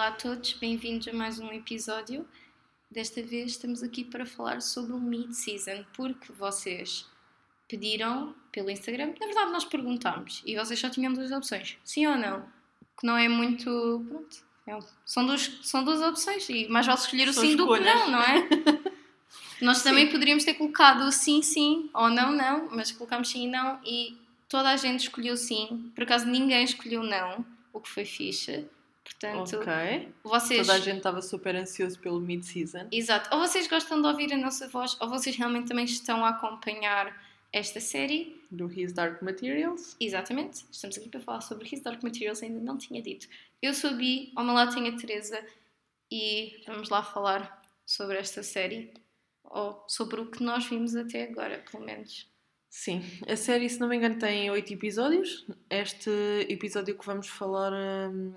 Olá a todos, bem-vindos a mais um episódio. Desta vez estamos aqui para falar sobre o mid-season, porque vocês pediram pelo Instagram, na verdade nós perguntámos e vocês só tinham duas opções, sim ou não, que não é muito. Pronto, é um- são, duas, são duas opções e mais vale escolher o São sim do que escolhas. não, não é? Nós também poderíamos ter colocado o sim, sim ou não, não, mas colocámos sim e não e toda a gente escolheu sim, por acaso ninguém escolheu não, o que foi fixe. Portanto, Ok. vocês. Toda a gente estava super ansioso pelo mid-season. Exato. Ou vocês gostam de ouvir a nossa voz, ou vocês realmente também estão a acompanhar esta série. Do His Dark Materials. Exatamente. Estamos aqui para falar sobre His Dark Materials, ainda não tinha dito. Eu sou a Bi, ao meu lado tenho a Teresa e vamos lá falar sobre esta série. Ou sobre o que nós vimos até agora, pelo menos. Sim, a série, se não me engano, tem oito episódios. Este episódio que vamos falar. hum,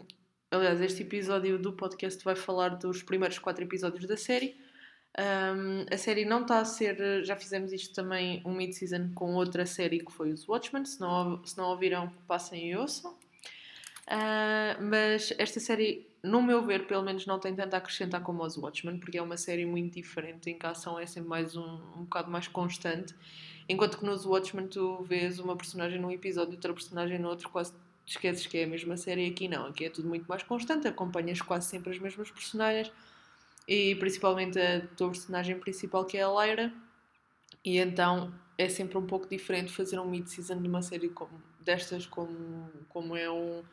aliás, este episódio do podcast vai falar dos primeiros quatro episódios da série. Hum, a série não está a ser. Já fizemos isto também, um mid-season com outra série que foi os Watchmen. Se não, se não ouviram, passem e ouçam. Ah, mas esta série, no meu ver, pelo menos não tem tanto a acrescentar como os Watchmen, porque é uma série muito diferente, em que a ação é sempre mais um, um bocado mais constante. Enquanto que nos Watchmen tu vês uma personagem num episódio, outra personagem no outro, quase esqueces que é a mesma série. Aqui não, aqui é tudo muito mais constante, acompanhas quase sempre as mesmas personagens e principalmente a tua personagem principal que é a Lyra. E então é sempre um pouco diferente fazer um mid-season de uma série como, destas, como, como é um,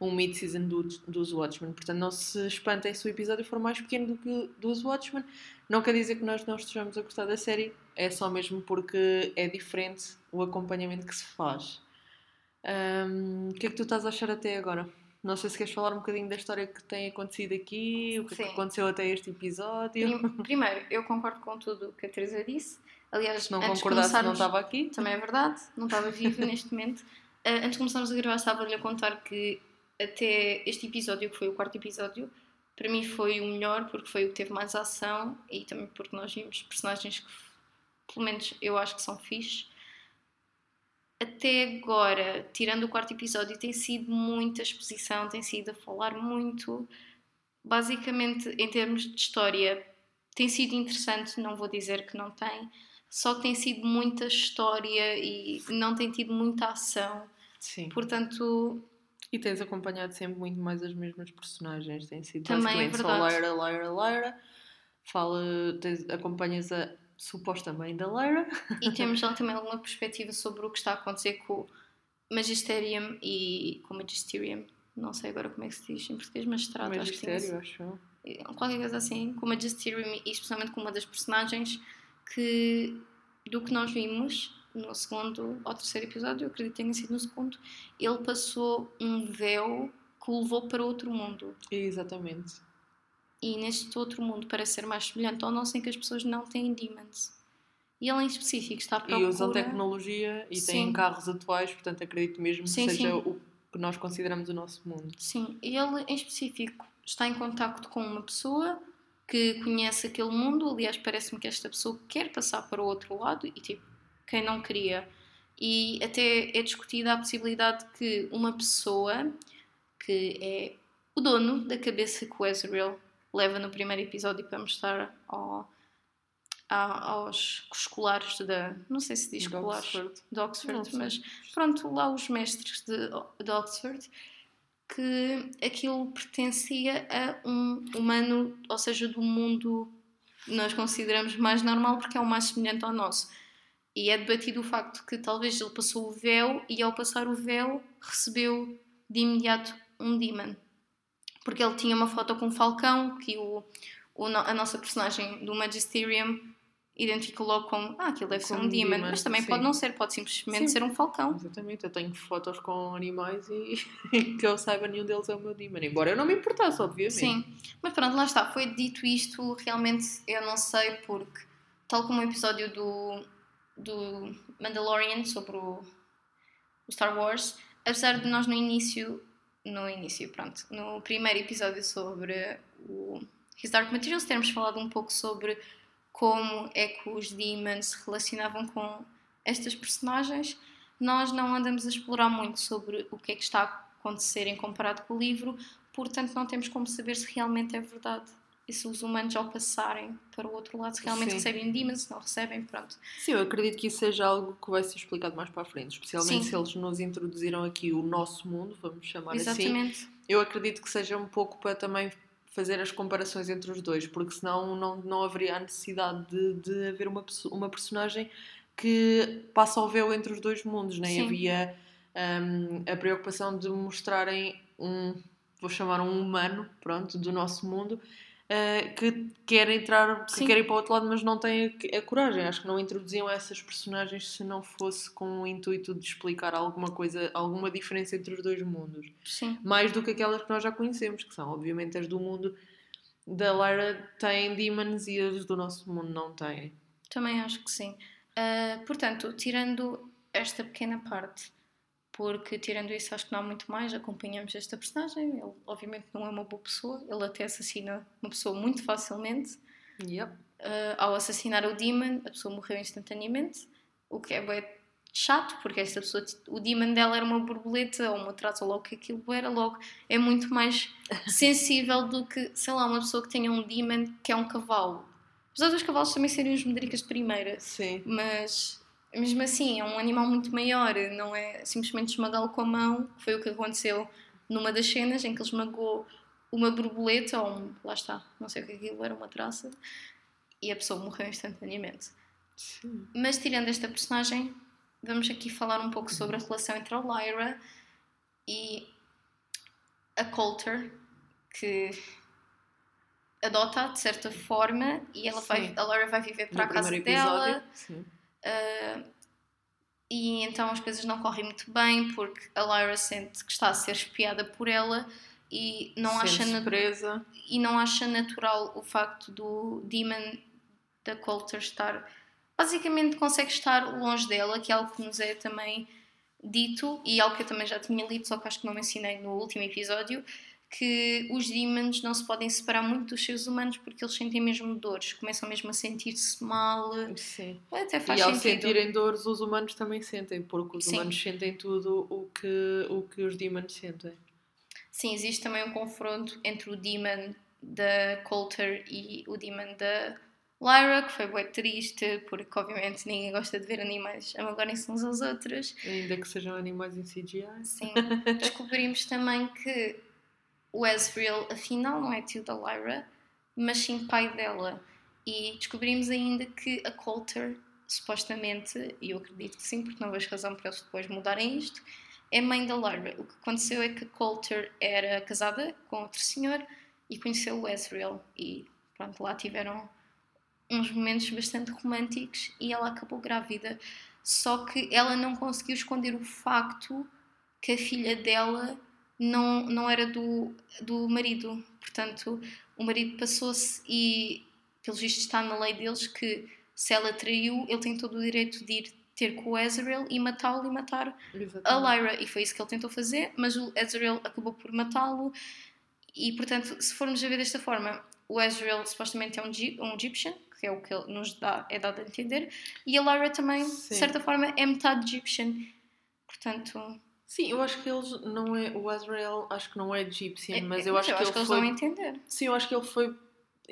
um mid-season do, dos Watchmen. Portanto, não se espantem se o episódio for mais pequeno do que dos Watchmen. Não quer dizer que nós não estejamos a gostar da série, é só mesmo porque é diferente o acompanhamento que se faz. Ahm, o que é que tu estás a achar até agora? Não sei se queres falar um bocadinho da história que tem acontecido aqui, o que é que aconteceu até este episódio. Prim- Primeiro, eu concordo com tudo o que a Teresa disse. Aliás, Se não antes concordasse, não estava aqui. Também é verdade, não estava vivo neste momento. Ah, antes de começarmos a gravar, estava-lhe a contar que até este episódio, que foi o quarto episódio, para mim foi o melhor porque foi o que teve mais ação e também porque nós vimos personagens que, pelo menos, eu acho que são fixes. Até agora, tirando o quarto episódio, tem sido muita exposição, tem sido a falar muito. Basicamente, em termos de história, tem sido interessante, não vou dizer que não tem, só que tem sido muita história e não tem tido muita ação. Sim. Portanto, E tens acompanhado sempre muito mais as mesmas personagens. Tem sido Também é basicamente só verdade. Lyra, Lyra, Lyra. Fala, tens, acompanhas a suposta mãe da Lyra. e temos já também alguma perspectiva sobre o que está a acontecer com o Magisterium e com o Magisterium. Não sei agora como é que se diz em português, magistrado, acho que. Magistério, acho qualquer coisa assim, com o Magisterium e especialmente com uma das personagens que, do que nós vimos no segundo ou terceiro episódio, eu acredito que tenha sido no segundo, ele passou um véu que o levou para outro mundo. Exatamente. E neste outro mundo parece ser mais semelhante ao nosso em que as pessoas não têm demons. E ele em específico está à procura... E usam tecnologia e têm Sim. carros atuais, portanto acredito mesmo Sim, que seja sim. o que nós consideramos o nosso mundo. Sim, e ele em específico está em contacto com uma pessoa que conhece aquele mundo. Aliás, parece-me que esta pessoa quer passar para o outro lado e, tipo, quem não queria. E até é discutida a possibilidade de que uma pessoa que é o dono da cabeça que o Ezreal leva no primeiro episódio para mostrar ao, a- aos escolares da. Não sei se diz De escolares Oxford. de Oxford, mas pronto, lá os mestres de, de Oxford, que aquilo pertencia a um humano, ou seja, do mundo nós consideramos mais normal porque é o mais semelhante ao nosso. E é debatido o facto que talvez ele passou o véu e ao passar o véu recebeu de imediato um demon. Porque ele tinha uma foto com um falcão que o, o a nossa personagem do Magisterium identificou logo como ah, aquilo deve ser um demon, demon, mas também sim. pode não ser, pode simplesmente Sim. ser um falcão. Exatamente, eu tenho fotos com animais e que eu saiba nenhum deles é o meu demon. Embora eu não me importasse, obviamente. Sim, mas pronto, lá está. Foi dito isto, realmente eu não sei, porque, tal como o episódio do, do Mandalorian sobre o, o Star Wars, apesar de nós no início, no início, pronto, no primeiro episódio sobre o His Dark Materials, termos falado um pouco sobre como é que os demons se relacionavam com estas personagens, nós não andamos a explorar muito sobre o que é que está a acontecer em comparado com o livro, portanto não temos como saber se realmente é verdade. E se os humanos, ao passarem para o outro lado, se realmente Sim. recebem demons, se não recebem, pronto. Sim, eu acredito que isso seja algo que vai ser explicado mais para a frente, especialmente Sim. se eles nos introduziram aqui o nosso mundo, vamos chamar assim. Exatamente. Eu acredito que seja um pouco para também fazer as comparações entre os dois, porque senão não, não haveria a necessidade de, de haver uma, uma personagem que passa o véu entre os dois mundos, nem Sim. havia hum, a preocupação de mostrarem um, vou chamar um humano, pronto, do nosso mundo, eh, que quer entrar, que Sim. quer ir para o outro lado, mas não tem a, a coragem. Acho que não introduziam essas personagens se não fosse com o intuito de explicar alguma coisa, alguma diferença entre os dois mundos Sim. mais do que aquelas que nós já conhecemos, que são obviamente as do mundo da Lyra têm demons e as do nosso mundo não têm. Também acho que sim. Ah, portanto, tirando esta pequena parte, porque tirando isso acho que não há muito mais, acompanhamos esta personagem, ele obviamente não é uma boa pessoa, ele até assassina uma pessoa muito facilmente. Yep. Ah, ao assassinar o Demon, a pessoa morreu instantaneamente, o que é bué chato, porque esta pessoa, o Demon dela era uma borboleta ou uma traça ou logo que aquilo era, logo é muito mais sensível do que, sei lá, uma pessoa que tenha um Demon que é um cavalo. Apesar dos cavalos também serem os medricas de primeira, Sim. mas mesmo assim é um animal muito maior, não é simplesmente esmagá-lo com a mão, foi o que aconteceu numa das cenas em que ele esmagou uma borboleta, ou um, lá está, não sei o que aquilo era, uma traça, e a pessoa morreu instantaneamente. Sim. Mas tirando esta personagem, vamos aqui falar um pouco sobre a relação entre a Lyra e a Coulter, que adota de certa forma e ela vai, a Lyra vai viver para No a casa dela. episódio. Sim. Uh, e então as coisas não correm muito bem porque a Lyra sente que está a ser espiada por ela e não, acha, Sente-se na- presa. e não acha natural o facto do Demon da Coulter estar. Basicamente consegue estar longe dela, que é algo que nos é também dito e algo que eu também já tinha lido, só que acho que não mencionei no último episódio. Que os demons não se podem separar muito dos seres humanos porque eles sentem mesmo dores, começam mesmo a sentir-se mal. Sim. Até faz E ao sentido. sentirem dores, os humanos também sentem, porque os Sim. humanos sentem tudo o que, o que os demons sentem. Sim, existe também um confronto entre o Demon da Coulter e o Demon da Lyra, que foi bem triste, porque obviamente ninguém gosta de ver animais amagarem-se uns aos outros. Ainda que sejam animais em CGI. Sim, descobrimos também que o Ezreal, afinal, não é tio da Lyra, mas sim pai dela. E descobrimos ainda que a Coulter, supostamente, e eu acredito que sim, porque não vejo razão para eles depois mudarem isto, é mãe da Lyra. O que aconteceu é que a Coulter era casada com outro senhor e conheceu o Ezreal. E pronto, lá tiveram uns momentos bastante românticos e ela acabou grávida. Só que ela não conseguiu esconder o facto que a filha dela não, não era do, do marido. Portanto, o marido passou-se e, pelos vistos, está na lei deles que se ela traiu, ele tem todo o direito de ir ter com o Ezreal e matá-lo e matar a Exatamente. Lyra. E foi isso que ele tentou fazer, mas o Ezreal acabou por matá-lo. E, portanto, se formos a ver desta forma, o Ezreal supostamente é um, um Egyptian, que é o que nos dá, é dado a entender, e a Lyra também, Sim. de certa forma, é metade Egyptian. Portanto, Sim, eu acho que eles não é. O Azrael acho que não é Egyptian, é- mas é- eu acho que ele eles foi. vão entender. Sim, eu acho que ele foi.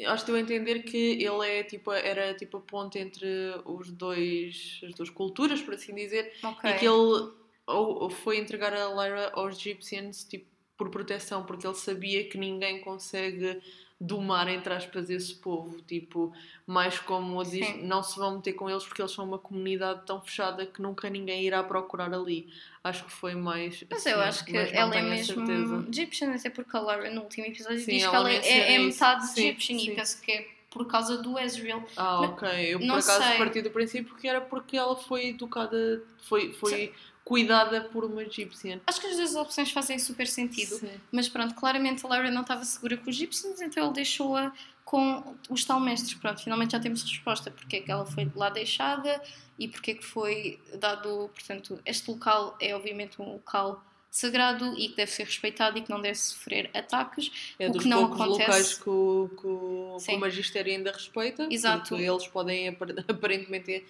Acho que deu a entender que ele é tipo, era tipo a ponte entre os dois, as duas culturas, por assim dizer, Ok. e que ele ou, ou foi entregar a Lyra aos Egyptians tipo, por proteção, porque ele sabia que ninguém consegue domar, entre aspas, esse povo. Tipo, mais como diz, não se vão meter com eles porque eles são uma comunidade tão fechada que nunca ninguém irá procurar ali. Acho que foi mais. Mas assim, eu acho que ela é mesmo certeza. Egyptian, até porque a Lyra no último episódio Sim, diz que ela ela é, é metade Sim, Egyptian sim. e penso que é por causa do Ezreal. Ah, ok. Eu por acaso sei. parti do princípio que era porque ela foi educada, foi, foi cuidada por uma egípcia. Acho que as duas opções fazem super sentido. Sim. Mas pronto, claramente a Lyra não estava segura com os Egyptians, então ele deixou-a com os tal mestres. Pronto, finalmente já temos resposta porque é que ela foi lá deixada e porque é que foi dado. Portanto, este local é obviamente um local sagrado e que deve ser respeitado e que não deve sofrer ataques. É O que não acontece- locais que o, que, o, que o magistério ainda respeita. Exato. Eles podem apar- aparentemente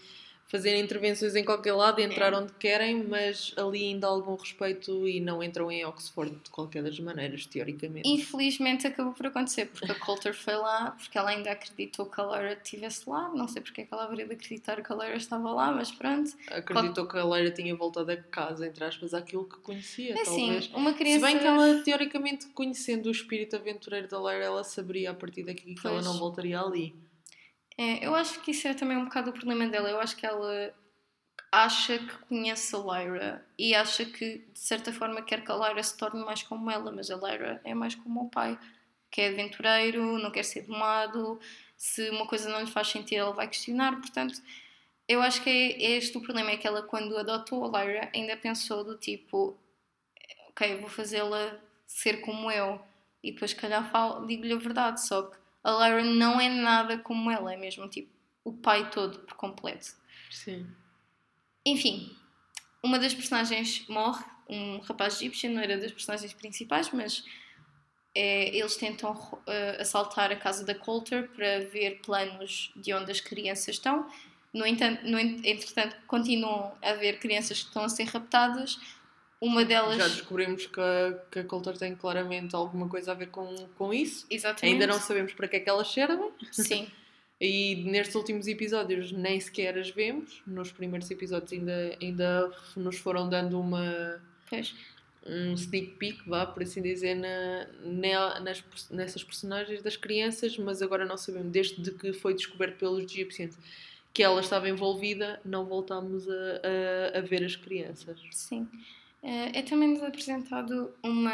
fazer intervenções em qualquer lado, entrar onde querem, mas ali ainda há algum respeito e não entram em Oxford de qualquer das maneiras, teoricamente. Infelizmente acabou por acontecer, porque a Coulter foi lá, porque ela ainda acreditou que a Lyra estivesse lá. Não sei porque é que ela haveria de acreditar que a Lyra estava lá, mas pronto. Acreditou que a Lyra tinha voltado a casa, entre aspas, àquilo que conhecia, É talvez. assim, uma criança. Se bem que ela, teoricamente, conhecendo o espírito aventureiro da Lyra, ela saberia a partir daqui que ela Pois. não voltaria ali. É, eu acho que isso é também um bocado o problema dela. Eu acho que ela acha que conhece a Lyra e acha que, de certa forma, quer que a Lyra se torne mais como ela, mas a Lyra é mais como o pai, que é aventureiro, não quer ser domado. Se uma coisa não lhe faz sentido, ele vai questionar. Portanto, eu acho que é, é este o problema: é que ela, quando adotou a Lyra, ainda pensou do tipo, ok, vou fazê-la ser como eu. E depois, calhar, digo-lhe a verdade. Só que a Lyra não é nada como ela, é mesmo tipo o pai todo por completo. Sim. Enfim, uma das personagens morre, um rapaz egípcio, não era das personagens principais, mas é, eles tentam eh, assaltar a casa da Coulter para ver planos de onde as crianças estão. No entanto, no en- entretanto, continuam a haver crianças que estão a ser raptadas. Uma delas. Já descobrimos que a, que a Coulter tem claramente alguma coisa a ver com, com isso. Exatamente. Ainda não sabemos para que é que elas servem. Sim, E nestes últimos episódios nem sequer as vemos. Nos primeiros episódios ainda, ainda nos foram dando uma, pois. um sneak peek, vá, por assim dizer, na, ne- nas, nessas personagens das crianças, mas agora não sabemos. Desde que foi descoberto pelos Egyptians que ela estava envolvida, não voltámos a, a, a ver as crianças. Sim. Eh, É também nos apresentado uma.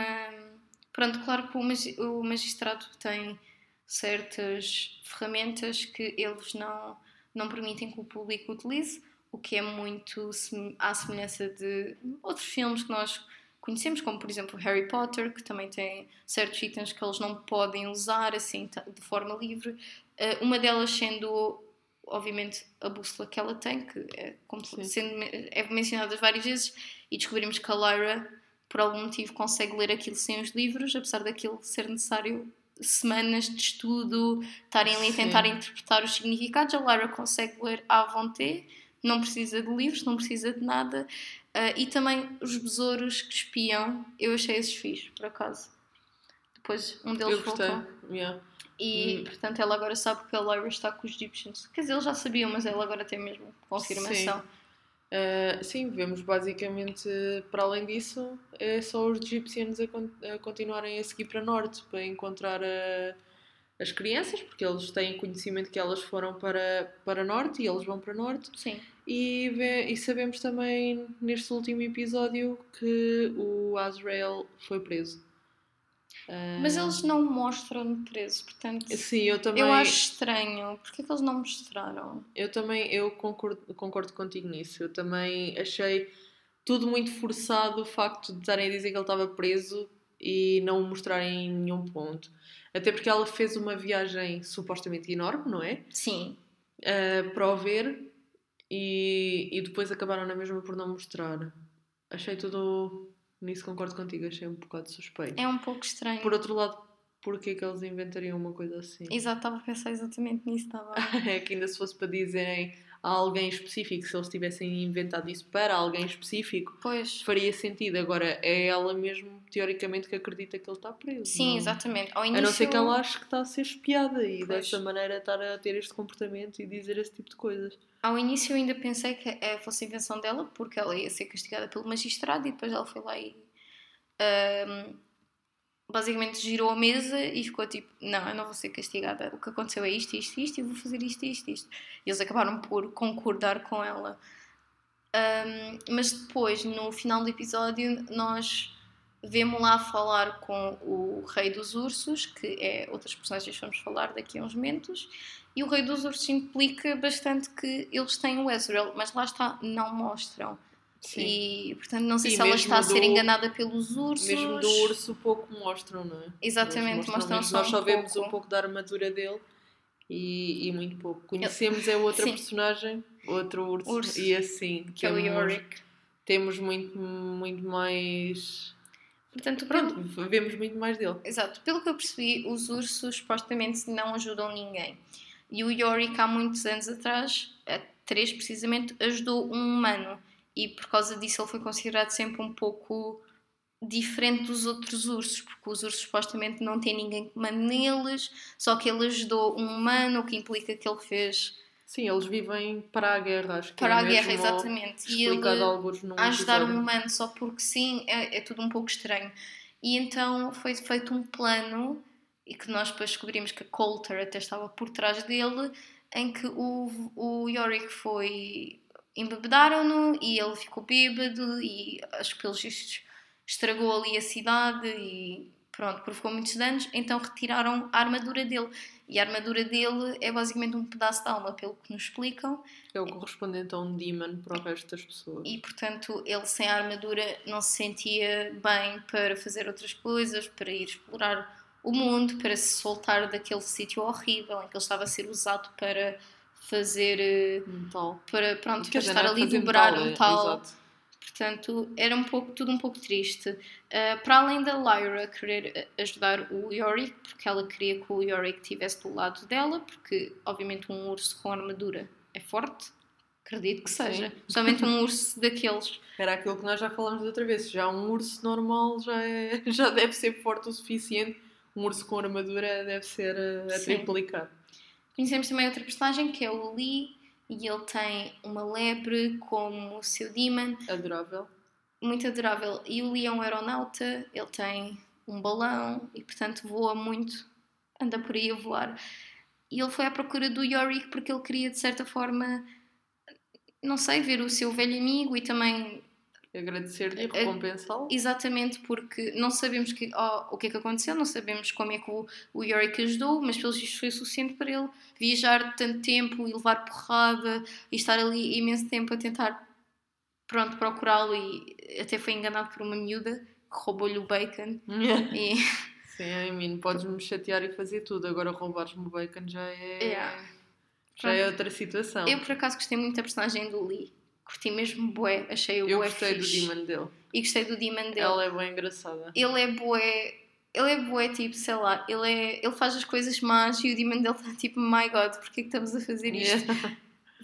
Pronto, claro que o magi- o magistrado tem certas ferramentas que eles não, não permitem que o público utilize, o que é muito à semelhança de outros filmes que nós conhecemos, como por exemplo Harry Potter, que também tem certos itens que eles não podem usar assim de forma livre. Eh, Uma delas sendo, obviamente, a bússola que ela tem, que é, como Sim. sendo, é mencionada várias vezes, e descobrimos que a Lyra, por algum motivo, consegue ler aquilo sem os livros, apesar daquilo ser necessário semanas de estudo, estarem ali a Sim. tentar interpretar os significados. A Lyra consegue ler à vontade, não precisa de livros, não precisa de nada. Ah, e também os besouros que espiam, eu achei esses fixe, por acaso. Depois um deles Eu voltou. Yeah. E, Hum. portanto, ela agora sabe que a Lyra está com os Egyptians. Quer dizer, eles já sabiam, mas ela agora tem mesmo confirmação. Uh, sim, vemos basicamente, para além disso, é só os egípcios a, con- a continuarem a seguir para norte para encontrar a- as crianças, porque eles têm conhecimento que elas foram para, para norte e eles vão para norte. Sim. E, ve- e sabemos também neste último episódio que o Azrael foi preso. Uh, Mas eles não mostram preso, portanto. Sim, eu também. Eu acho estranho. Porquê que eles não mostraram? Eu também eu concordo, concordo contigo nisso. Eu também achei tudo muito forçado o facto de estarem a dizer que ele estava preso e não o mostrarem em nenhum ponto. Até porque ela fez uma viagem supostamente enorme, não é? Sim. Ah, para o ver e, e depois acabaram na mesma por não mostrar. Achei tudo. Nisso concordo contigo, achei um bocado suspeito. É um pouco estranho. Por outro lado, porquê que eles inventariam uma coisa assim? Exato, estava a pensar exatamente nisso. Estava... É que ainda se fosse para dizerem a alguém específico, se eles tivessem inventado isso para alguém específico, Pois. faria sentido. Agora é ela mesmo, teoricamente, que acredita que ele está preso. Sim, não- exatamente. Ao A início... não ser que ela ache que está a ser espiada e Pois. dessa maneira estar a ter este comportamento e dizer esse tipo de coisas. Ao início eu ainda pensei que eh, fosse invenção dela, porque ela ia ser castigada pelo magistrado e depois ela foi lá e ahm, basicamente girou a mesa e ficou tipo, não, eu não vou ser castigada. O que aconteceu é isto, isto, isto, e vou fazer isto, isto, isto. E eles acabaram por concordar com ela. Ahm, mas depois, no final do episódio, nós vemos lá falar com o Rei dos Ursos, que é outras personagens que vamos falar daqui a uns momentos. E o Rei dos Ursos implica bastante que eles têm o Ezreal, mas lá está, não mostram. E portanto, não sei E se ela está a ser do- enganada pelos ursos. Mesmo do urso pouco mostram, não é? Exatamente, mostram menos. só Nós um só vemos pouco. um pouco da armadura dele e, e muito pouco. Conhecemos é outra Sim. personagem, outro urso, Urso. e assim Que é o temos- Yorick. temos muito, muito mais. Portanto, Pronto, pelo, vemos muito mais dele. exato, pelo que eu percebi, os ursos supostamente não ajudam ninguém. E o Yorick, há muitos anos atrás, 3 precisamente, ajudou um humano. E por causa disso ele foi considerado sempre um pouco diferente dos outros ursos, porque os ursos supostamente não têm ninguém que mande neles, só que ele ajudou um humano, o que implica que ele fez Sim, eles vivem para a guerra, acho que para é a guerra, exatamente. E ele ajudar um humano só porque sim, é, é tudo um pouco estranho. E então foi feito um plano, e que nós depois descobrimos que a Coulter até estava por trás dele, em que o, o Yorick foi. Embebedaram-no e ele ficou bêbado e acho que pelos vistos estragou ali a cidade e pronto, provocou muitos danos, então retiraram a armadura dele. E a armadura dele é basicamente um pedaço de alma, pelo que nos explicam. É o correspondente a um demon para o resto das pessoas. e portanto ele sem a armadura não se sentia bem para fazer outras coisas, para ir explorar o mundo, para se soltar daquele sítio horrível em que ele estava a ser usado para fazer eh, Metal. para pronto para estar é ali dobrar metal, é- tal exato. portanto era um pouco tudo um pouco triste Uh, para além da Lyra querer uh, ajudar o Yorick porque ela queria que o Yorick estivesse do lado dela porque obviamente um urso com armadura é forte acredito que Sim. seja somente um urso daqueles Era aquilo que nós já falamos da outra vez. Já um urso normal já, é, já deve ser forte o suficiente. Um urso com armadura deve ser a, a Sim. Conhecemos também outra personagem que é o Lee e ele tem uma lebre como o seu demon, Adorável. muito adorável. E o Lee é um aeronauta, ele tem um balão e portanto voa muito, anda por aí a voar. E ele foi à procura do Yorick porque ele queria de certa forma, não sei, ver o seu velho amigo e também Agradecer-lhe e A- recompensá-lo. Exatamente, porque não sabemos que, oh, o que é que aconteceu, não sabemos como é que o, o Yorick ajudou, mas pelos vistos foi o suficiente para ele viajar tanto tempo e levar porrada e estar ali imenso tempo a tentar, pronto, procurá-lo e até foi enganado por uma miúda que roubou-lhe o bacon e Sim, I mean, podes-me chatear e fazer tudo. Agora roubares-me o bacon já é. Yeah. Já é outra situação. eu por acaso gostei muito da personagem do Lee, curti mesmo bué, achei o Eu bué gostei fixe. do demon dele. e gostei do demon dele. Ela é bem engraçada. ele é bué. Ele é bué, tipo, sei lá, ele, é, ele faz as coisas más e o demon dele está tipo, my god, porquê é que estamos a fazer isto? Yeah.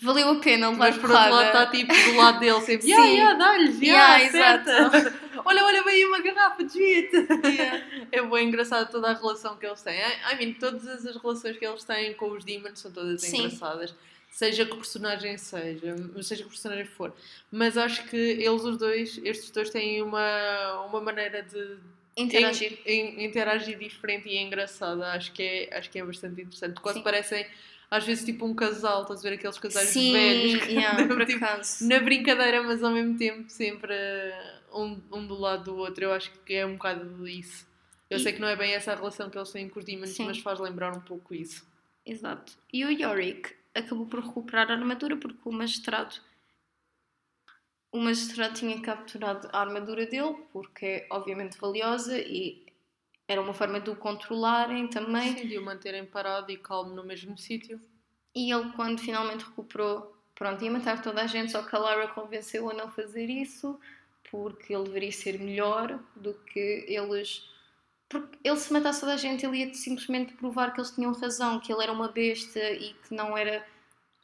Valeu a pena levar Mas por outro lado está tipo do lado dele sempre. Sim. Yeah, yeah, dá-lhe, Yeah, yeah, acerta. olha, olha, aí uma garrafa de jeito. Yeah. É bem engraçado toda a relação que eles têm. I, I mean, todas as relações que eles têm com os demons são todas Sim. engraçadas. Seja que personagem seja, seja que personagem for. Mas acho que eles os dois, estes dois têm uma, uma maneira de Interagir. in- in- interagir diferente e engraçada. Acho que é, acho que é bastante interessante. Quase Sim. parecem, às vezes, tipo um casal. Estás a ver aqueles casais Sim, velhos que yeah, andam, tipo, na brincadeira, mas ao mesmo tempo sempre eh, um, um do lado do outro. Eu acho que é um bocado isso. Eu E- sei que não é bem essa a relação que eles têm com os demons, Sim. mas faz lembrar um pouco isso. Exato. E o Yorick acabou por recuperar a armadura porque o magistrado. O magistrado tinha capturado a armadura dele porque é obviamente valiosa e era uma forma de o controlarem também. Sim, de o manterem parado e calmo no mesmo sítio. E ele, quando finalmente recuperou, pronto, ia matar toda a gente, só que a Lara convenceu a não fazer isso porque ele deveria ser melhor do que eles. Porque ele, se matasse toda a gente, ele ia simplesmente provar que eles tinham razão, que ele era uma besta e que não era.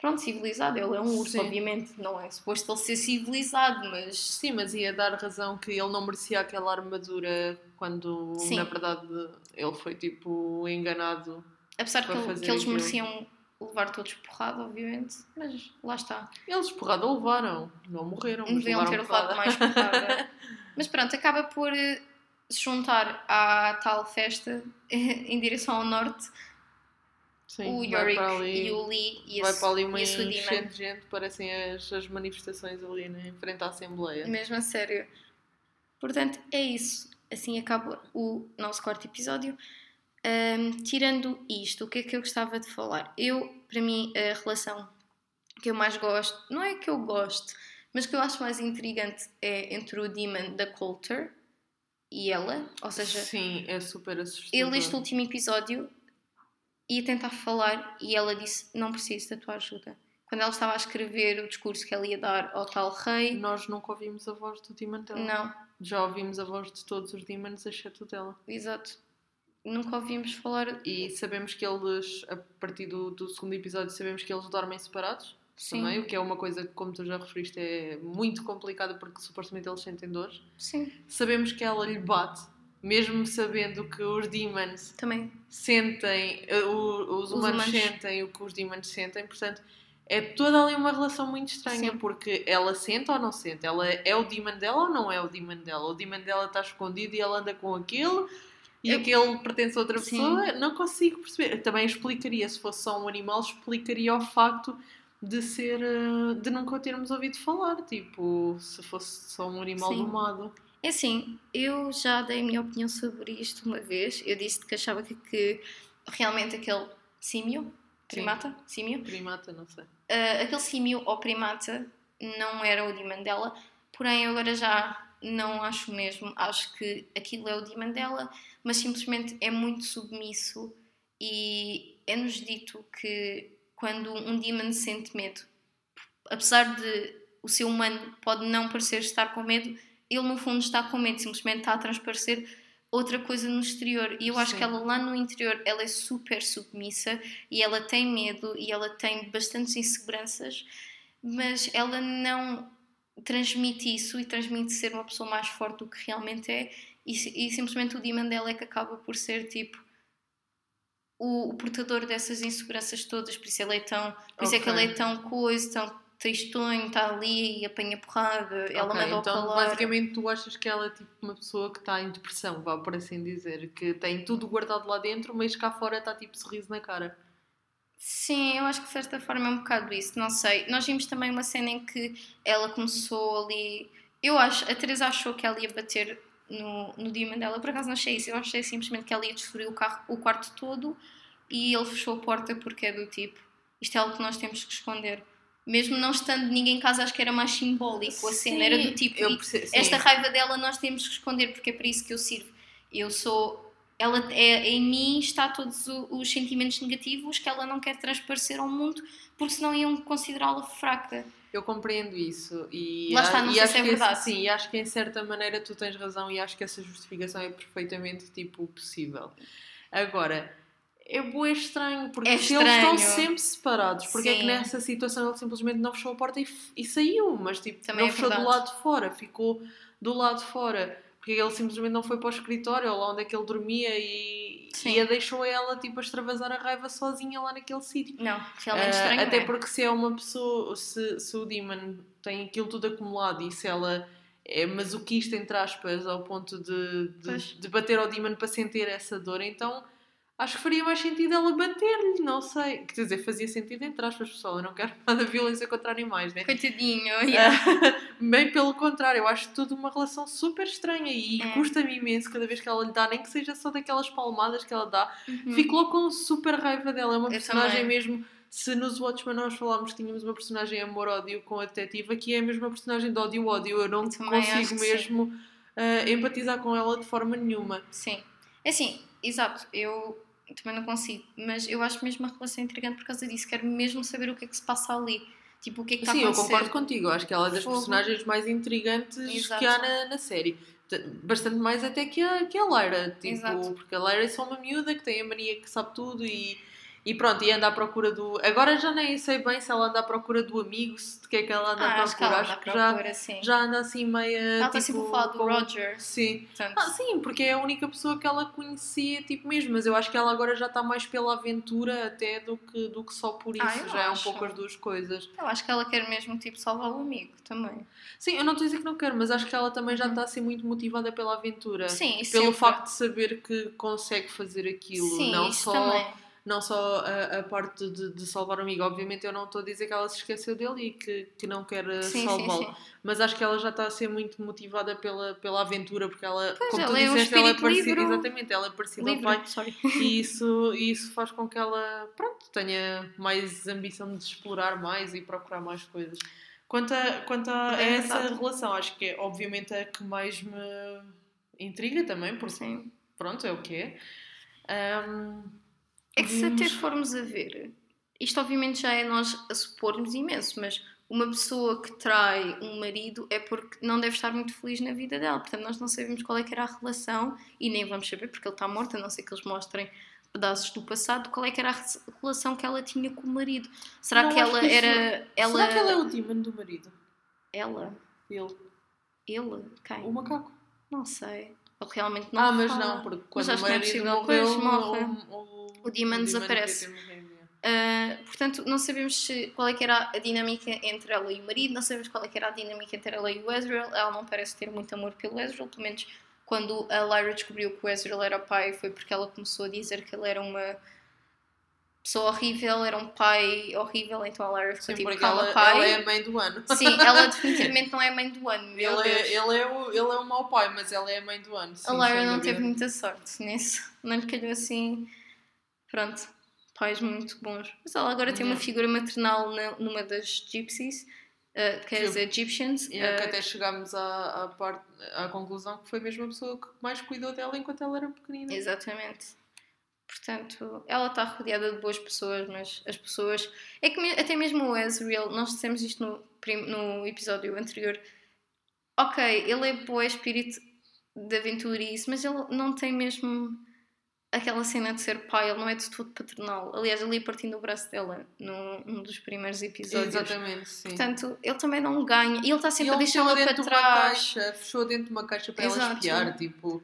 Pronto, civilizado. Ele é um urso, Sim. obviamente, não é suposto ele ser civilizado, mas. Sim, mas ia dar razão que ele não merecia aquela armadura quando, Sim. na verdade, ele foi tipo enganado. Apesar que, ele- que eles aquilo. mereciam levar todos porrada, obviamente, mas lá está. Eles porrada levaram, não morreram. mas Deviam ter levaram levado porrada. mais porrada. Mas pronto, acaba por eh, se juntar à tal festa em direção ao norte Sim, o Yorick ali- e o Lee e a, Vai para ali uma e enchente de gente, parecem as, as manifestações ali né, em frente à Assembleia. Mesmo a sério. Portanto, é isso. Assim acaba o nosso quarto episódio. Ahm, tirando isto, o que é que eu gostava de falar? Eu, para mim, a relação que eu mais gosto, não é que eu gosto, mas que eu acho mais intrigante é entre o Demon da Coulter e ela. Ou seja, Sim, é super assustador. ele, este último episódio, ia tentar falar e ela disse: Não preciso da tua ajuda. Quando ela estava a escrever o discurso que ela ia dar ao tal rei, Nós nunca ouvimos a voz do Demon dela. não, Já ouvimos a voz de todos os Demons, exceto dela. exato. Nunca ouvimos falar. E sabemos que eles, a partir do, do segundo episódio, sabemos que eles dormem separados. Sim. também, o que é uma coisa que, como tu já referiste, é muito complicada porque supostamente eles sentem dores. Sim, Sabemos que ela lhe bate, mesmo sabendo que os demons também. sentem, eh, os Os humanos, humanos. sentem o que os demons sentem, portanto é toda ali uma relação muito estranha Sim. porque ela sente ou não sente, ela é o demon dela ou não é o demon dela, o demon dela está escondido e ela anda com aquele e Eu- aquele pertence a outra Sim. pessoa, não consigo perceber. Também explicaria, se fosse só um animal, explicaria o facto de ser, eh, de nunca o termos ouvido falar, tipo, se fosse só um animal Sim. domado. É assim, eu já dei a minha opinião sobre isto uma vez. Eu disse que achava que, que realmente aquele símio, primata, símio, Primata, não sei. ah, aquele símio ou primata não era o demon dela, porém eu agora já não acho mesmo. Acho que aquilo é o demon dela, mas simplesmente é muito submisso e é-nos dito que quando um demon sente medo, apesar de o seu humano pode não parecer estar com medo, ele no fundo está com medo, simplesmente está a transparecer outra coisa no exterior. E eu acho Sim. que ela lá no interior ela é super submissa e ela tem medo e ela tem bastantes inseguranças, mas ela não transmite isso e transmite ser uma pessoa mais forte do que realmente é. E, e simplesmente o demon dela é que acaba por ser tipo o, o portador dessas inseguranças todas, por isso ele é tão, por isso é que ele é tão coisa, tão tristonho, está ali e apanha porrada, ela Ok, manda o então calar. basicamente tu achas que ela é tipo uma pessoa que está em depressão, vá por assim dizer, que tem tudo guardado lá dentro, mas cá fora está tipo sorriso na cara. Sim, eu acho que de certa forma é um bocado isso, não sei. Nós vimos também uma cena em que ela começou ali. Eu acho, a Teresa achou que ela ia bater no, no Demon dela, por acaso não achei isso, eu achei simplesmente que ela ia destruir o, carro, o quarto todo e ele fechou a porta porque é do tipo: isto é algo que nós temos que esconder. Mesmo não estando ninguém em casa, acho que era mais simbólico a cena, era do tipo: eu "E perce- sim. esta raiva dela nós temos que esconder porque é para isso que eu sirvo. Eu sou. Ela é, em mim está todos os sentimentos negativos que ela não quer transparecer ao mundo porque senão iam considerá-la fraca. Eu compreendo isso e, Lá está, não e sei acho se é que verdade. sim, e acho que em certa maneira tu tens razão e acho que essa justificação é perfeitamente tipo possível. Agora, é bué estranho, porque É se eles estão estranho. sempre separados, porque é que Sim. nessa situação ele simplesmente não fechou a porta e, e saiu, mas tipo, Também não é fechou do verdade. lado de fora, ficou do lado de fora. Porque ele simplesmente não foi para o escritório, ou lá onde é que ele dormia e, Sim. e a deixou ela tipo a extravasar a raiva sozinha lá naquele sítio. Não, realmente Ah, estranho. até é? porque se é uma pessoa, se, se o Demon tem aquilo tudo acumulado e se ela é masoquista, entre aspas, ao ponto de, de, de bater ao Demon para sentir essa dor, então acho que faria mais sentido ela bater-lhe, não sei. Quer dizer, fazia sentido, entre aspas, pessoal. Eu não quero nada de violência contra animais, né? Coitadinho, Ah, yeah. Bem pelo contrário, eu acho tudo uma relação super estranha e É. custa-me imenso cada vez que ela lhe dá, nem que seja só daquelas palmadas que ela dá, Uhum. Fico logo com super raiva dela. É uma Eu personagem também. mesmo. Se nos Watchmen nós falámos que tínhamos uma personagem amor-ódio com a detetive, aqui é a mesma personagem de ódio-ódio. Eu não Eu consigo mesmo ah, empatizar com ela de forma nenhuma. Sim. É assim, exato, eu também não consigo, mas eu acho mesmo a relação intrigante por causa disso. Quero mesmo saber o que é que se passa ali. Tipo, o que é que está a Sim, eu acontecer. concordo contigo. Eu acho que ela é das Fogo. personagens mais intrigantes Exato. que há na, na série. Bastante mais até que a, que a Lyra. Tipo, Exato. porque a Lyra é só uma miúda que tem a mania que sabe tudo e, e pronto, e anda à procura do. Agora já nem sei bem se ela anda à procura do amigo, se de que é que ela anda Ah, à acho que procura. ela anda Acho que já, procura, sim. já anda assim meia. Ela está tipo, sempre a falar do com- Roger. Sim. Portanto, Ah, sim, porque é a única pessoa que ela conhecia, tipo mesmo, mas eu acho que ela agora já está mais pela aventura até do que, do que só por isso. Ah, já é um acho. pouco as duas coisas. eu acho que ela quer mesmo tipo, salvar o amigo também. Sim, eu não estou a dizer que não quero, mas acho que ela também já está a ser muito motivada pela aventura. Sim, isso Pelo sempre. facto de saber que consegue fazer aquilo, Sim, não isso só, também. Não só a, a parte de, de salvar o amigo. Obviamente, eu não estou a dizer que ela se esqueceu dele e que, que não quer eh, salvá-lo, mas acho que ela já está a ser muito motivada pela, pela aventura, porque ela, Pois, como tu ela é um disseste, ela é parecida, livre. exatamente, ela é parecida ao Livre, pai sorry. e isso, e isso faz com que ela pronto, tenha mais ambição de explorar mais e procurar mais coisas. Quanto a, quanto a É essa relação, acho que é obviamente a que mais me intriga também, porque Sim. pronto, é o que é. Ahm, É que se até formos a ver, isto obviamente já é nós a supormos imenso, mas uma pessoa que trai um marido é porque não deve estar muito feliz na vida dela. Portanto, nós não sabemos qual é que era a relação e nem vamos saber porque ele está morto, a não ser que eles mostrem pedaços do passado, qual é que era a re- relação que ela tinha com o marido. Será Não, que ela que isso- era. Ela... Será que ele é o demon do marido? Ela? Ele. Ele? Quem? O macaco. Não sei. Ele realmente não ah, mas fala. não, porque Mas quando acho o não é marido possível. morreu, morre. o, o, O demon desaparece. é. Ah, portanto, não sabemos qual é que era a dinâmica entre ela e o marido, não sabemos qual é que era a dinâmica entre ela e o Ezreal. Ela não parece ter muito amor pelo Ezreal, pelo menos quando a Lyra descobriu que o Ezreal era pai foi porque ela começou a dizer que ele era uma pessoa horrível, era um pai horrível, então a Lyra ficou Sim, tipo, calma ela, pai. ela é a mãe do ano. Sim, ela definitivamente não é mãe do ano, meu Ele Deus. é, ele, é o, ele é o mau pai, mas ela é a mãe do ano. sim, a sem não teve muita sorte nisso, não lhe calhou assim, pronto, pais muito bons. Mas ela agora tem uma Yeah. figura maternal na- numa das gypsies, uh, que é as Egyptians. E é que uh, até chegámos à, à, parte, à conclusão que foi mesmo a pessoa que mais cuidou dela enquanto ela era pequenina. Exatamente. Portanto, ela está rodeada de boas pessoas, mas as pessoas. É que até mesmo o Ezreal, nós dissemos isto no, no episódio anterior. Ok, ele é bom espírito de aventura e isso, mas ele não tem mesmo aquela cena de ser pai, ele não é de todo paternal. Aliás, ali partindo o braço dela num, dos primeiros episódios. Exatamente, sim. Portanto, ele também não ganha. E ele está e sempre a ele deixá-la para trás. caixa, fechou dentro de uma caixa para ela Exato. espiar, tipo...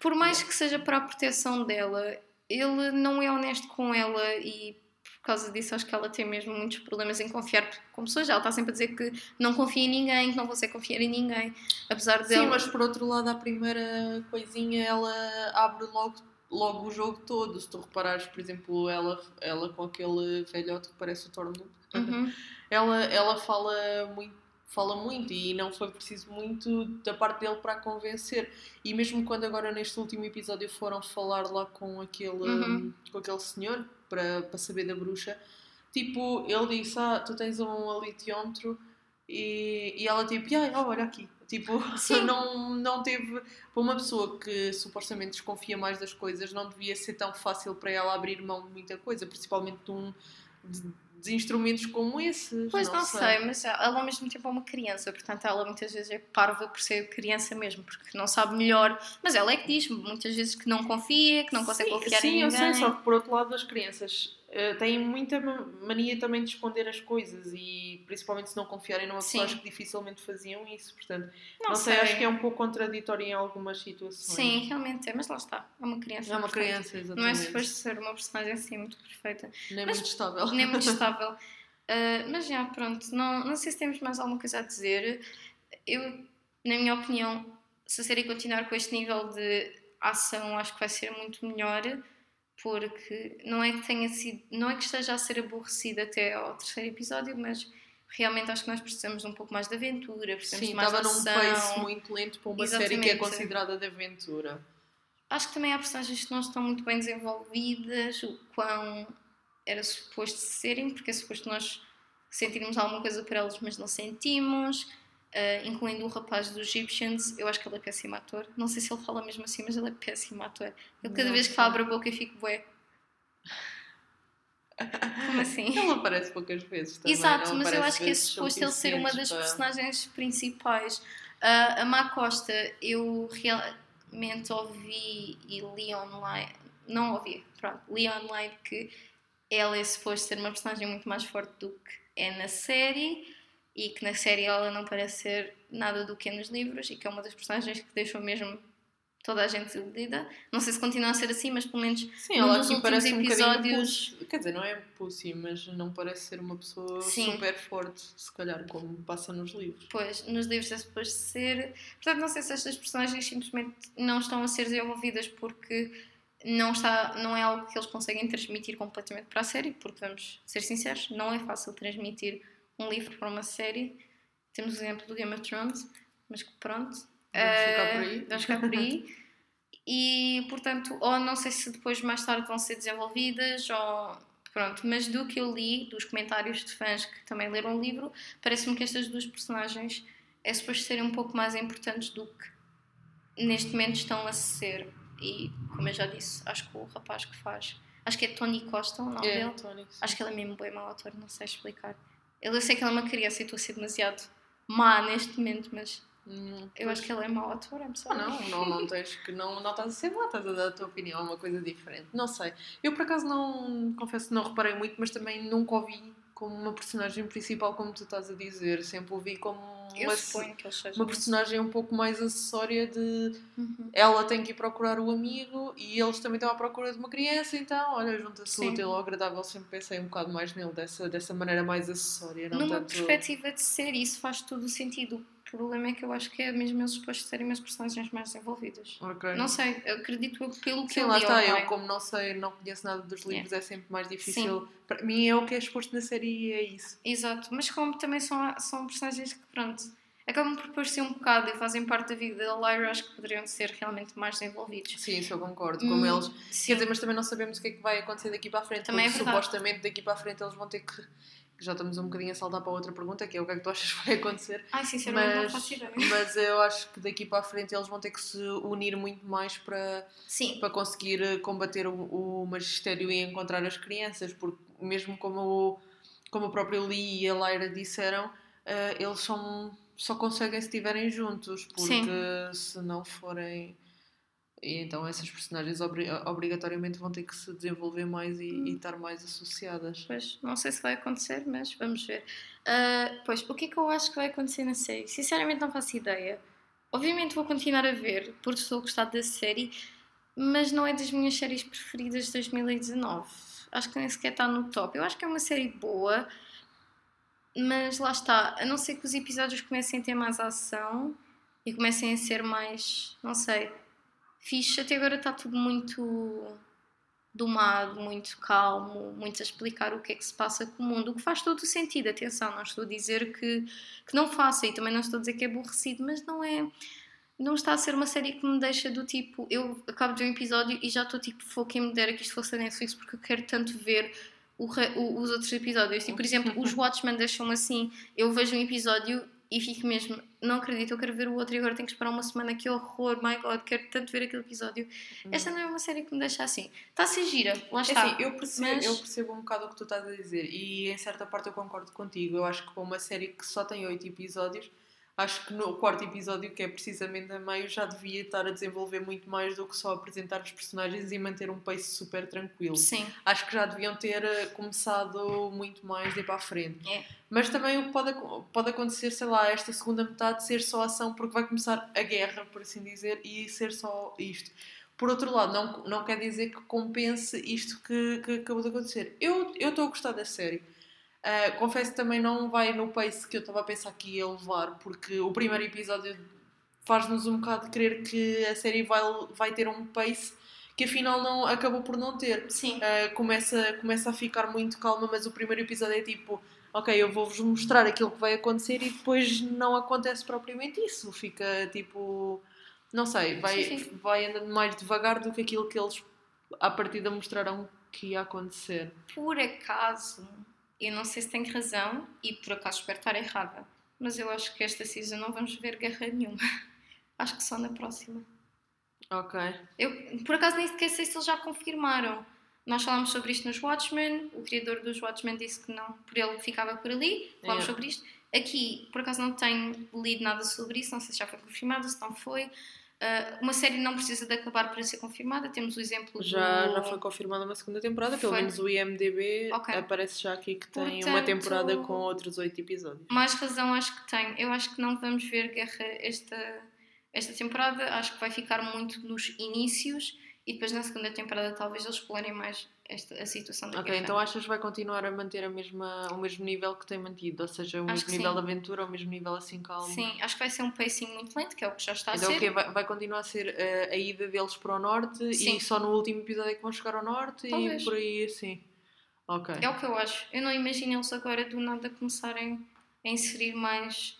Por mais que seja para a proteção dela, ele não é honesto com ela e por causa disso acho que ela tem mesmo muitos problemas em confiar com pessoas. Ela está sempre a dizer que não confia em ninguém, que não consegue confiar em ninguém. Apesar Sim, dela. mas por outro lado, a primeira coisinha, ela abre logo, logo o jogo todo. Se tu reparares, por exemplo, ela, ela com aquele velhote que parece o Tormund, Uhum. ela, ela fala muito fala muito e não foi preciso muito da parte dele para a convencer e mesmo quando agora neste último episódio foram falar lá com aquele Uhum. com aquele senhor para, para saber da bruxa tipo, ele disse, ah, tu tens um alitiômetro e, e ela tipo, ah, olha aqui tipo, Sim. não, não teve para uma pessoa que supostamente desconfia mais das coisas, não devia ser tão fácil para ela abrir mão de muita coisa, principalmente de um de, de instrumentos como esses Pois não, sei. mas ela ao mesmo tempo é uma criança, portanto ela muitas vezes é parva por ser criança mesmo, porque não sabe melhor. Mas ela é que diz muitas vezes que não confia, que não consegue sim, confiar sim, em eu ninguém. sei, só que por outro lado as crianças eh, têm muita ma- mania também de esconder as coisas e principalmente se não confiarem numa pessoa acho que dificilmente faziam isso, portanto Não, não, sei, acho que é um pouco contraditório em algumas situações. Sim, realmente é, mas lá está, é uma criança. É uma portanto, criança, exatamente. Não é suposto ser uma personagem assim muito perfeita, Nem Mas- muito estável. nem muito estável. Ah, mas já, pronto, não, não sei se temos mais alguma coisa a dizer. Eu, na minha opinião, se a série continuar com este nível de ação, acho que vai ser muito melhor, porque não é que tenha sido, não é que esteja a ser aborrecida até ao terceiro episódio, mas realmente acho que nós precisamos de um pouco mais de aventura, precisamos Sim, de mais estava num ação. pace muito lento para uma série que é Exatamente. considerada de aventura. Acho que também há personagens que não estão muito bem desenvolvidas, o quão era suposto serem, porque é suposto nós sentirmos alguma coisa por elas, mas não sentimos. Ah, incluindo o rapaz dos Egyptians, eu acho que ele é péssimo ator. Não sei se ele fala mesmo assim, mas ele é péssimo ator. Eu cada Não vez que abre a boca eu fico bué. Como assim? Ele aparece poucas vezes também. Exato, mas eu acho que é suposto ele ser uma das para- personagens principais. Ah, a Má Costa, eu realmente ouvi e li online, não ouvi, pronto, li online que ela é suposto ser uma personagem muito mais forte do que é na série e que na série ela não parece ser nada do que é nos livros e que é uma das personagens que deixou mesmo toda a gente desiludida. Não sei se continua a ser assim, mas pelo menos Sim, ela aqui parece um bocadinho episódios-. Quer dizer, não é pussy, mas não parece ser uma pessoa Sim. super forte, se calhar, como passa nos livros. Pois, nos livros é suposto ser. Portanto, não sei se estas personagens simplesmente não estão a ser desenvolvidas porque não, está, não é algo que eles conseguem transmitir completamente para a série, porque vamos ser sinceros, não é fácil transmitir um livro para uma série. Temos o exemplo do Game of Thrones, mas pronto. Vamos ficar por eh, aí. Vamos ficar por aí. E, portanto, ou não sei se depois mais tarde vão ser desenvolvidas, ou. Pronto, mas do que eu li, dos comentários de fãs que também leram o livro, parece-me que estas duas personagens é suposto serem um pouco mais importantes do que neste momento estão a ser. E, como eu já disse, acho que o rapaz que faz. Acho que é Tony Costa, o nome É, dele. Tony. Acho que ele é mesmo bem mau ator, não sei explicar. Eu sei que ele é uma criança e estou a ser demasiado má neste momento, mas Hum, Eu acho que ele é mau ator, I'm Ah, não, não, não tens que não, não estás a ser má, estás a dar a tua opinião, é uma coisa diferente. Não sei. Eu por acaso não confesso que não reparei muito, mas também nunca o vi como uma personagem principal, como tu estás a dizer. Sempre o vi como uma, uma personagem um pouco mais acessória de Uhum. ela tem que ir procurar o amigo e eles também estão à procura de uma criança, então olha, junta-se o útil ao agradável. Sempre pensei um bocado mais nele, dessa, dessa maneira mais acessória, não Numa tanto. perspectiva de ser, isso faz todo o sentido. O problema é que eu acho que é mesmo eles supostos serem umas personagens mais desenvolvidas. Ok. Não sei, acredito pelo que Sim, eu lá li está, eu como não sei, não conheço nada dos Yeah. livros, é sempre mais difícil. Para mim é o que é exposto na série e é isso. Exato, mas como também são, são personagens que, pronto, acabam por parecer um bocado e fazem parte da vida da Lyra, acho que poderiam ser realmente mais desenvolvidos. Sim, isso eu concordo. Como Hum, eles. Sim, Quer dizer, mas também não sabemos o que é que vai acontecer daqui para a frente. Também é porque verdade. supostamente daqui para a frente eles vão ter que. Já estamos um bocadinho a saltar para outra pergunta, que é o que é que tu achas que vai acontecer. Ai, sinceramente não Mas, faço ideia. mas eu acho que daqui para a frente eles vão ter que se unir muito mais para, Sim, para conseguir eh, combater o, o magistério e encontrar as crianças, porque mesmo como o, como o próprio Lee e a Lyra disseram, eh, eles são, só conseguem se estiverem juntos, porque se não forem. E então essas personagens obri- obrigatoriamente vão ter que se desenvolver mais e, Hum. e estar mais associadas. pois não sei se vai acontecer, mas vamos ver. Ah, pois, o que é que eu acho que vai acontecer na série? Sinceramente não faço ideia. Obviamente vou continuar a ver, porque estou a gostar da série, mas não é das minhas séries preferidas de 2019. Acho que nem sequer está no top. Eu acho que é uma série boa, mas lá está. A não ser que os episódios comecem a ter mais ação e comecem a ser mais, não sei, fixe. Até agora está tudo muito domado, muito calmo, muito a explicar o que é que se passa com o mundo, o que faz todo o sentido. Atenção, não estou a dizer que, que não faça e também não estou a dizer que é aborrecido, mas não é. Não está a ser uma série que me deixa do tipo. Eu acabo de ver um episódio e já estou tipo, foi quem me dera que isto fosse a Netflix porque eu quero tanto ver o o- os outros episódios. Tipo, por exemplo, os Watchmen deixam-me assim. Eu vejo um episódio e fico mesmo, não acredito, eu quero ver o outro e agora tenho que esperar uma semana. Que horror, my god, quero tanto ver aquele episódio. Esta não é uma série que me deixa assim. Está a ser gira, lá É está. assim, eu percebo, Mas- eu percebo um bocado o que tu estás a dizer e em certa parte eu concordo contigo. Eu acho que para uma série que só tem oito episódios, acho que no quarto episódio, que é precisamente a meio, já devia estar a desenvolver muito mais do que só apresentar os personagens e manter um pace super tranquilo. Sim, Acho que já deviam ter eh, começado muito mais de ir para a frente. É. Mas também pode, pode acontecer, sei lá, esta segunda metade ser só ação, porque vai começar a guerra, por assim dizer, e ser só isto. Por outro lado, não, não quer dizer que compense isto que, que acabou de acontecer. Eu eu estou a gostar da série. Ah, confesso que também não vai no pace que eu estava a pensar que ia levar, porque o primeiro episódio faz-nos um bocado crer que a série vai, vai ter um pace que afinal não, acabou por não ter. sim. Uh, começa, começa a ficar muito calma, mas o primeiro episódio é tipo, ok, eu vou-vos mostrar aquilo que vai acontecer e depois não acontece propriamente isso. Fica tipo, não sei, vai, Sim, sim. vai andando mais devagar do que aquilo que eles à partida mostraram que ia acontecer. Por acaso, eu não sei se tenho razão e por acaso espero estar errada, mas eu acho que esta season não vamos ver guerra nenhuma. Acho que só na próxima. Ok. Eu, por acaso, nem sequer sei se eles já confirmaram. Nós falámos sobre isto nos Watchmen, o criador dos Watchmen disse que não, por ele ficava por ali, falámos É. sobre isto. Aqui, por acaso, não tenho lido nada sobre isso, não sei se já foi confirmado, se não foi. Ah, uma série não precisa de acabar para ser confirmada, temos o exemplo Já, do... já foi confirmada uma segunda temporada, pelo Foi. menos o IMDB Ok. aparece já aqui que tem uma Portanto- temporada com outros oito episódios. Mais razão acho que tenho. Eu acho que não vamos ver guerra esta, esta temporada. Acho que vai ficar muito nos inícios e depois na segunda temporada talvez eles explorem mais esta, a situação da Ok, guerra. então achas que vai continuar a manter a mesma, o mesmo nível que tem mantido? Ou seja, o Acho mesmo nível sim. de aventura, o mesmo nível assim calmo? Sim, acho que vai ser um pacing muito lento, que é o que já está Então a ser. quê? Vai, vai continuar a ser eh, a ida deles para o norte Sim. e só no último episódio é que vão chegar ao norte Talvez. e por aí assim. Ok. É o que eu acho. Eu não imagino eles agora do nada começarem a inserir mais.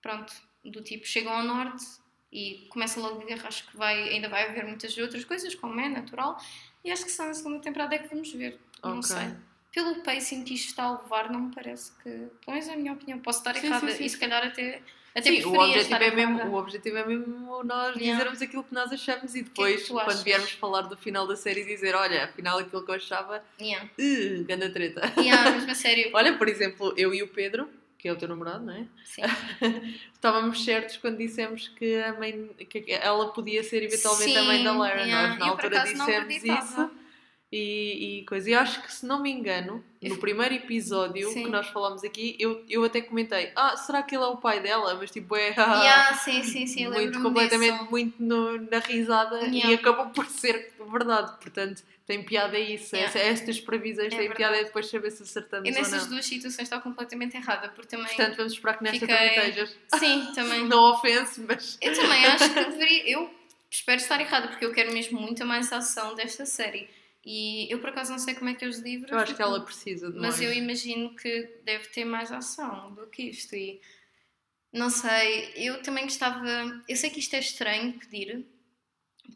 Pronto, do tipo, chegam ao norte e começa logo a guerra. Acho que vai, ainda vai haver muitas outras coisas, como é natural. E acho que só na segunda temporada é que vamos ver. Não Ok. sei. Pelo pacing que isto está a levar, não me parece que. Pelo menos é a minha opinião. Posso estar Sim, errada sim, sim. e se calhar até. Até Sim, o objetivo, é mesmo, o objetivo é mesmo nós Yeah. dizermos aquilo que nós achamos e depois, tu achas? quando viermos falar do final da série, dizer: Olha, afinal aquilo que eu achava, Yeah. uh, ganda treta. Yeah, mesmo a sério. Olha, por exemplo, eu e o Pedro que é o teu namorado, não é? Sim. Estávamos certos quando dissemos que, a mãe, que ela podia ser eventualmente a mãe da Sim, Lyra. yeah. Nós na Eu, altura dissemos isso. E, e coisa. E acho que, se não me engano, no primeiro episódio Sim. que nós falámos aqui, eu, eu até comentei: Ah, será que ele é o pai dela? Mas tipo, é. Yeah, sim, sim, sim, muito completamente disso. muito no- na risada e Yeah. acabou por ser verdade. Portanto, tem piada isso. Yeah. Estas previsões É têm verdade. piada e depois saber se acertamos E nessas duas situações está completamente errada, porque também. Portanto, vamos esperar que nesta Fiquei- também estejas. Sim, também. Não ofense, mas. Eu também acho que deveria. Eu espero estar errada, porque eu quero mesmo muita mais ação desta série. E eu por acaso não sei como é que é os livros. Eu acho que ela precisa de Mas mais. eu imagino que deve ter mais ação do que isto. E não sei, eu também gostava. Eu sei que isto é estranho pedir,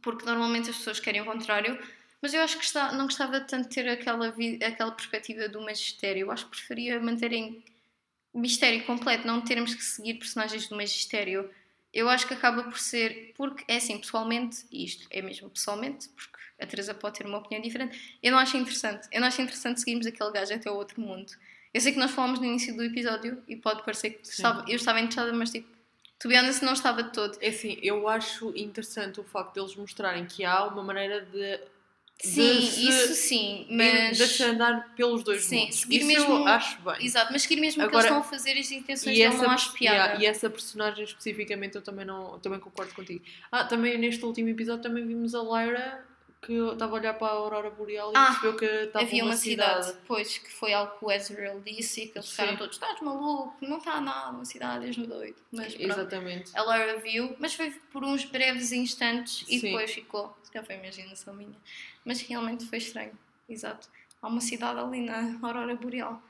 porque normalmente as pessoas querem o contrário, mas eu acho que está- não gostava tanto de ter aquela, vi- aquela perspectiva do magistério. Eu acho que preferia manterem mistério completo, não termos que seguir personagens do magistério. Eu acho que acaba por ser. Porque é assim, pessoalmente, isto é mesmo pessoalmente, porque a Teresa pode ter uma opinião diferente. Eu não acho interessante. Eu não acho interessante seguirmos aquele gajo até o outro mundo. Eu sei que nós falámos no início do episódio e pode parecer que estava, eu estava interessada, mas tipo, to be honest, não estava de todo. É assim, eu acho interessante o facto deles mostrarem que há uma maneira de. Sim, se- isso sim, mas. De se andar pelos dois Sim, mundos. seguir Isso mesmo- eu acho bem. Exato, mas seguir mesmo o que eles estão a fazer as intenções dele não acho piada. yeah, e essa personagem especificamente eu também, não, também concordo contigo. Ah, também neste último episódio também vimos a Lyra que eu estava a olhar para a Aurora Boreal e Ah, percebeu que estava Havia uma, uma cidade, pois, que foi algo que o Ezreal disse e que eles ficaram todos, estás maluco, não está nada, uma cidade, és no doido. Mas pronto, Exatamente. a Laura viu, mas foi por uns breves instantes e Sim. depois ficou, se calhar foi imaginação minha, mas realmente foi estranho, exato. Há uma cidade ali na Aurora Boreal.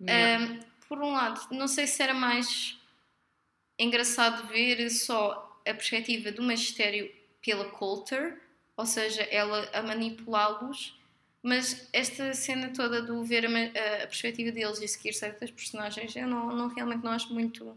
Um, por um lado, não sei se era mais engraçado ver só a perspectiva do magistério pela Coulter, ou seja, ela a manipulá-los, mas esta cena toda do ver a, a- perspectiva deles e seguir certas personagens, eu não, não- realmente não acho muito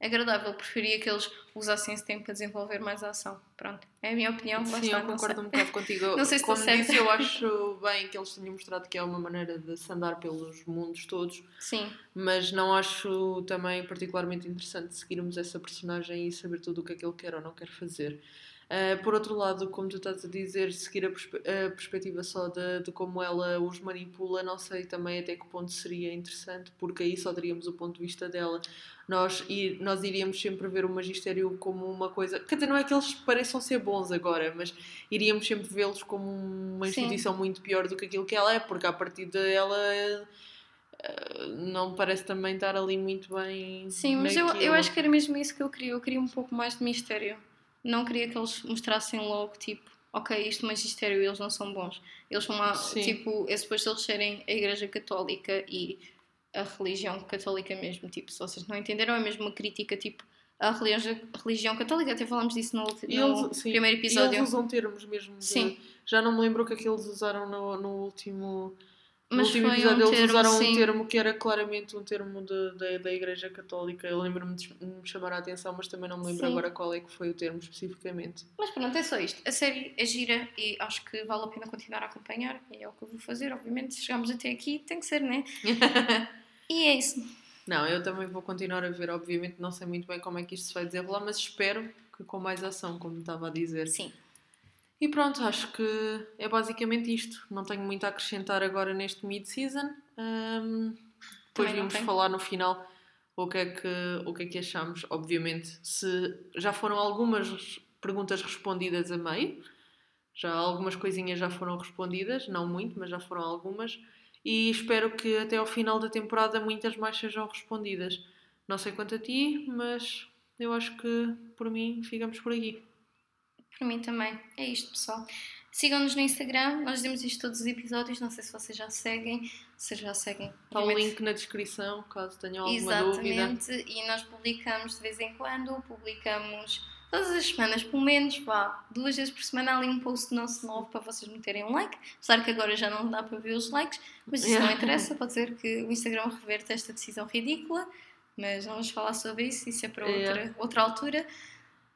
agradável. Preferia que eles usassem esse tempo para desenvolver mais a ação. Pronto, é a minha opinião. Sim, está, eu concordo um bocado contigo. Não sei se Como certa. disse, eu acho bem que eles tenham mostrado que é uma maneira de se andar pelos mundos todos, Sim, mas não acho também particularmente interessante seguirmos essa personagem e saber tudo o que é que ele quer ou não quer fazer. Uh, por outro lado, como tu estás a dizer, seguir a, perspe- a perspectiva só de, de como ela os manipula, não sei também até que ponto seria interessante, porque aí só teríamos o ponto de vista dela. Nós, ir, nós iríamos sempre ver o magistério como uma coisa. Quer dizer, não é que eles pareçam ser bons agora, mas iríamos sempre vê-los como uma Sim. instituição muito pior do que aquilo que ela é, porque a partir dela não parece também estar ali muito bem. sim, mas eu, eu acho que era mesmo isso que eu queria. Eu queria um pouco mais de mistério. Não queria que eles mostrassem logo, tipo, ok, isto é magistério, eles não são bons. Eles são uma, tipo, é suposto eles serem a Igreja Católica e a religião católica mesmo, tipo, se vocês não entenderam, é mesmo uma crítica, tipo, à religião, religião católica, até falámos disso no, E no eles- primeiro E episódio. eles usam termos mesmo. de- Sim. Já não me lembro o que é que eles usaram no, no último. No Mas último foi episódio um eles termo, usaram sim. um termo que era claramente um termo de, de- da Igreja Católica. Eu lembro-me de me chamar a atenção, mas também não me lembro Sim. agora qual é que foi o termo especificamente. Mas pronto, é só isto. A série é gira e acho que vale a pena continuar a acompanhar. E é o que eu vou fazer, obviamente. Se chegarmos até aqui, tem que ser, né? E é isso. Não, eu também vou continuar a ver, obviamente não sei muito bem como é que isto se vai desenrolar, mas espero que com mais ação, como estava a dizer. Sim. E pronto, acho que é basicamente isto. Não tenho muito a acrescentar agora neste mid-season. Ahm, depois tenho. falar no final o que, é que, o que é que achamos. Obviamente, se já foram algumas perguntas respondidas a meio, já algumas coisinhas já foram respondidas, não muito, mas já foram algumas. E espero que até ao final da temporada muitas mais sejam respondidas. Não sei quanto a ti, mas eu acho que por mim ficamos por aqui. Para mim também. É isto, pessoal. Sigam-nos no Instagram. Nós dizemos isto todos os episódios. Não sei se vocês já seguem. Se já seguem. Está o obviamente- link na descrição, caso tenham alguma dúvida. Exatamente. E nós publicamos de vez em quando. Publicamos todas as semanas, pelo menos, vá, duas vezes por semana, há ali um post nosso novo para vocês meterem um like. Apesar que agora já não dá para ver os likes, mas isso não interessa. Pode ser que o Instagram reverte esta decisão ridícula, mas não vamos falar sobre isso, isso é para outra, Yeah. outra altura.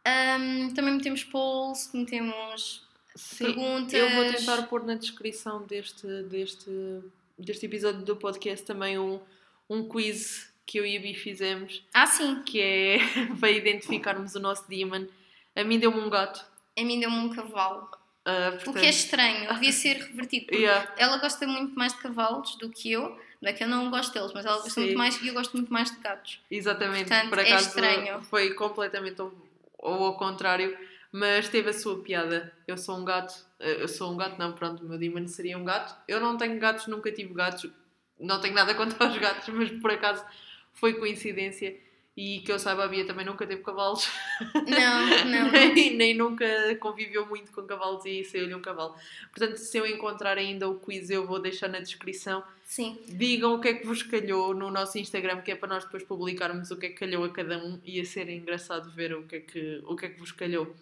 Ahm, também metemos polls, metemos Sim, perguntas. eu vou tentar pôr na descrição deste, deste, deste episódio do podcast também um, um quiz que eu e a Bi fizemos, Ah, sim. que é para identificarmos o nosso demon. A mim deu-me um gato. A mim deu-me um cavalo. ah, O que portanto, é estranho. Devia ser revertido. yeah, Ela gosta muito mais de cavalos do que eu. Não é que eu não gosto deles, mas ela gosta Sim. muito mais e eu gosto muito mais de gatos. exatamente. Portanto, Por é acaso estranho. foi completamente ou ao contrário, mas teve a sua piada. Eu sou um gato, eh, eu sou um gato, não, pronto, o meu demon seria um gato. Eu não tenho gatos, nunca tive gatos, não tenho nada contra os gatos, mas por acaso foi coincidência. E que eu saiba, a Bia também nunca teve cavalos. Não, não. nem, nem nunca conviveu muito com cavalos e saiu-lhe um cavalo. Portanto, se eu encontrar ainda o quiz, eu vou deixar na descrição. Sim. Digam o que é que vos calhou no nosso Instagram, que é para nós depois publicarmos o que é que calhou a cada um. Ia ser engraçado ver o que é que, o que, é que vos calhou.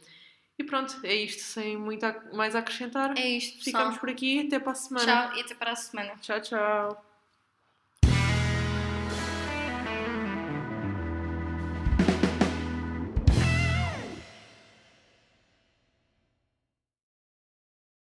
E pronto, é isto, sem muito mais a acrescentar. É isto, pessoal. Ficamos por aqui, até para a semana. Tchau e até para a semana. tchau. tchau.